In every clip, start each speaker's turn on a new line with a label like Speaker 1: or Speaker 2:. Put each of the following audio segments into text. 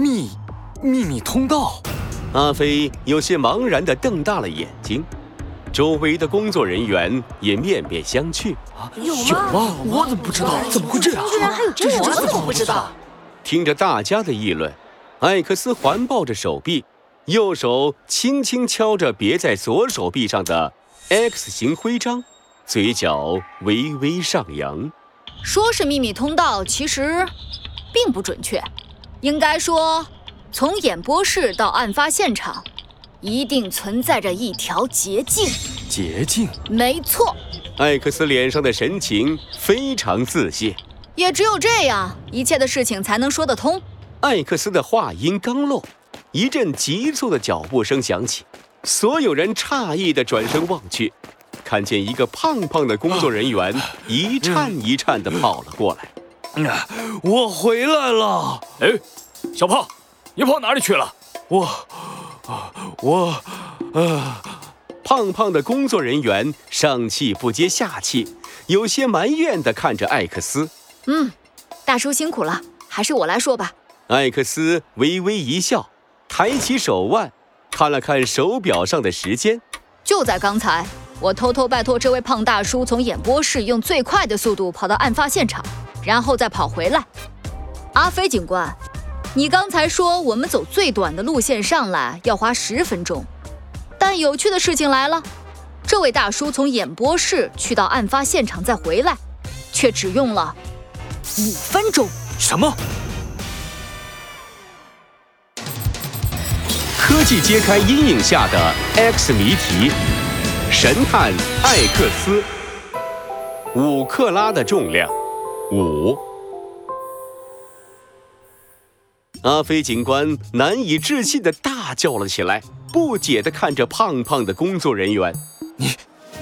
Speaker 1: 秘秘密通道？
Speaker 2: 阿飞有些茫然地瞪大了眼睛，周围的工作人员也面面相觑。
Speaker 3: 有
Speaker 1: 有吗？我怎么不知道？怎么会这样？
Speaker 3: 居然还有这种
Speaker 1: 我
Speaker 3: 怎
Speaker 1: 怎么不知道？
Speaker 2: 听着大家的议论，艾克斯环抱着手臂，右手轻轻敲着别在左手臂上的 X 型徽章，嘴角微微上扬。
Speaker 4: 说是秘密通道，其实并不准确，应该说，从演播室到案发现场，一定存在着一条捷径。
Speaker 1: 捷径？
Speaker 4: 没错，
Speaker 2: 艾克斯脸上的神情非常自信。
Speaker 4: 也只有这样，一切的事情才能说得通。
Speaker 2: 艾克斯的话音刚落，一阵急促的脚步声响起，所有人诧异地转身望去，看见一个胖胖的工作人员一颤一颤地跑了过来。
Speaker 1: 啊我回来了！
Speaker 5: 哎，小胖，你跑哪里去了？
Speaker 1: 我，啊我，呃，
Speaker 2: 胖胖的工作人员上气不接下气，有些埋怨地看着艾克斯。
Speaker 4: 嗯，大叔辛苦了，还是我来说吧。
Speaker 2: 艾克斯微微一笑，抬起手腕，看了看手表上的时间。
Speaker 4: 就在刚才，我偷偷拜托这位胖大叔从演播室用最快的速度跑到案发现场，然后再跑回来。阿飞警官，你刚才说我们走最短的路线上来要花十分钟，但有趣的事情来了，这位大叔从演播室去到案发现场再回来，却只用了五分钟。
Speaker 1: 什么？
Speaker 2: 科技揭开阴影下的 X 谜题，神探艾克斯，五克拉的重量，五。阿飞警官难以置信的大叫了起来，不解的看着胖胖的工作人员。
Speaker 1: 你，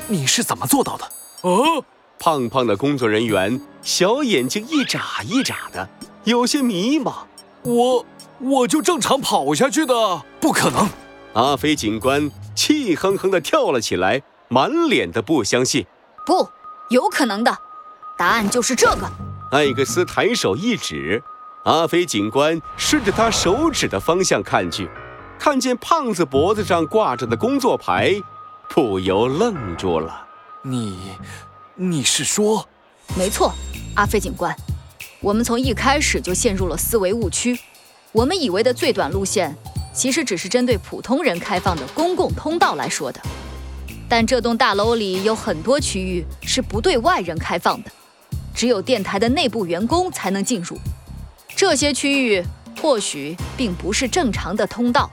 Speaker 1: 你是怎么做到的？
Speaker 5: 哦，
Speaker 2: 胖胖的工作人员小眼睛一眨一眨的，有些迷茫。
Speaker 1: 我，我就正常跑下去的，不可能！
Speaker 2: 阿飞警官气哼哼的跳了起来，满脸的不相信。
Speaker 4: 不，有可能的，答案就是这个。
Speaker 2: 艾克斯抬手一指，阿飞警官顺着他手指的方向看去，看见胖子脖子上挂着的工作牌，不由愣住了。
Speaker 1: 你，你是说？
Speaker 4: 没错，阿飞警官，我们从一开始就陷入了思维误区。我们以为的最短路线，其实只是针对普通人开放的公共通道来说的。但这栋大楼里有很多区域是不对外人开放的，只有电台的内部员工才能进入。这些区域或许并不是正常的通道，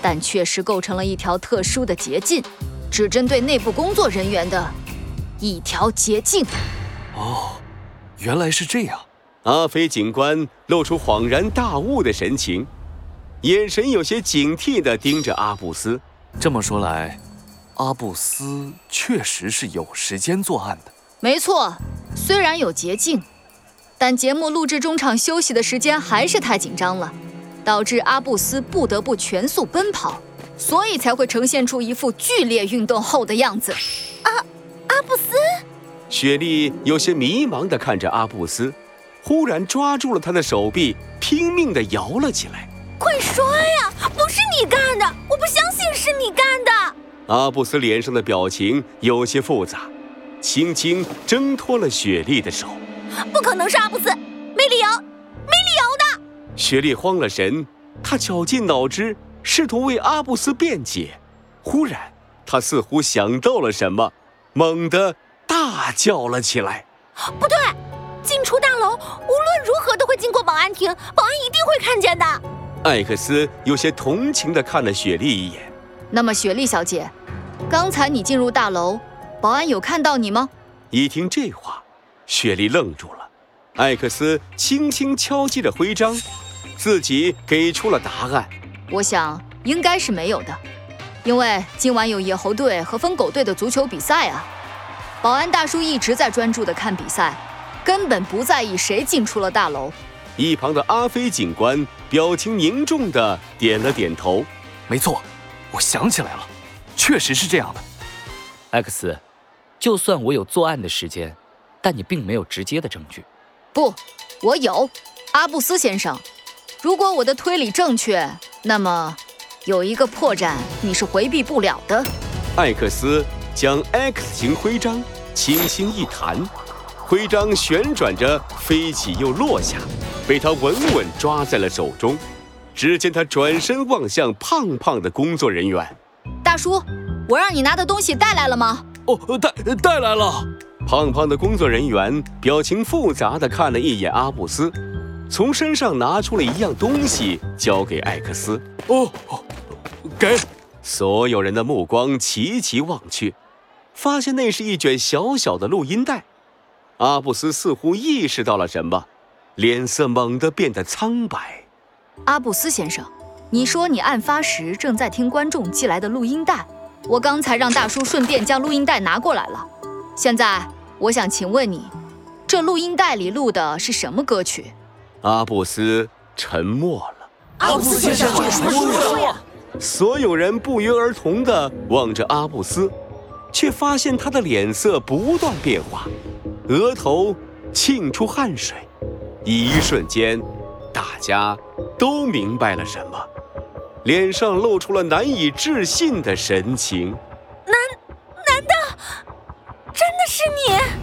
Speaker 4: 但确实构成了一条特殊的捷径，只针对内部工作人员的一条捷径。
Speaker 1: 哦，原来是这样。
Speaker 2: 阿飞警官露出恍然大悟的神情，眼神有些警惕地盯着阿布斯。
Speaker 1: 这么说来，阿布斯确实是有时间作案的。
Speaker 4: 没错，虽然有捷径，但节目录制中场休息的时间还是太紧张了，导致阿布斯不得不全速奔跑，所以才会呈现出一副剧烈运动后的样子。
Speaker 3: 阿阿布斯，
Speaker 2: 雪莉有些迷茫地看着阿布斯，忽然抓住了他的手臂，拼命地摇了起来。
Speaker 3: 快说呀！不是你干的，我不相信是你干的。
Speaker 2: 阿布斯脸上的表情有些复杂，轻轻挣脱了雪莉的手。
Speaker 3: 不可能是阿布斯，没理由，没理由的。
Speaker 2: 雪莉慌了神，她绞尽脑汁，试图为阿布斯辩解。忽然，她似乎想到了什么，猛地大叫了起来。
Speaker 3: 不对，进出大楼无论如何都会经过保安亭，保安一定会看见的。
Speaker 2: 艾克斯有些同情地看了雪莉一眼。
Speaker 4: 那么，雪莉小姐，刚才你进入大楼，保安有看到你吗？
Speaker 2: 一听这话，雪莉愣住了。艾克斯轻轻敲击着徽章，自己给出了答案。
Speaker 4: 我想应该是没有的，因为今晚有野猴队和疯狗队的足球比赛啊。保安大叔一直在专注地看比赛，根本不在意谁进出了大楼。
Speaker 2: 一旁的阿飞警官表情凝重地点了点头。
Speaker 1: 没错，我想起来了，确实是这样的。
Speaker 5: X，就算我有作案的时间，但你并没有直接的证据。
Speaker 4: 不，我有，阿布斯先生，如果我的推理正确，那么有一个破绽你是回避不了的。
Speaker 2: 艾克斯将 X 型徽章轻轻一弹，徽章旋转着飞起又落下，被他稳稳抓在了手中。只见他转身望向胖胖的工作人员，
Speaker 4: 大叔，我让你拿的东西带来了吗？
Speaker 1: 哦，带带来了。
Speaker 2: 胖胖的工作人员表情复杂的看了一眼阿布斯，从身上拿出了一样东西交给艾克斯。
Speaker 1: 哦，给。
Speaker 2: 所有人的目光齐齐望去，发现那是一卷小小的录音带。阿布斯似乎意识到了什么，脸色猛地变得苍白。
Speaker 4: 阿布斯先生，你说你案发时正在听观众寄来的录音带，我刚才让大叔顺便将录音带拿过来了。现在我想请问你，这录音带里录的是什么歌曲？
Speaker 2: 阿布斯沉默了。
Speaker 3: 阿布斯先生，这什么说呀？
Speaker 2: 所有人不约而同地望着阿布斯，却发现他的脸色不断变化，额头沁出汗水。一瞬间，大家都明白了什么，脸上露出了难以置信的神情。
Speaker 3: 难，难道真的是你？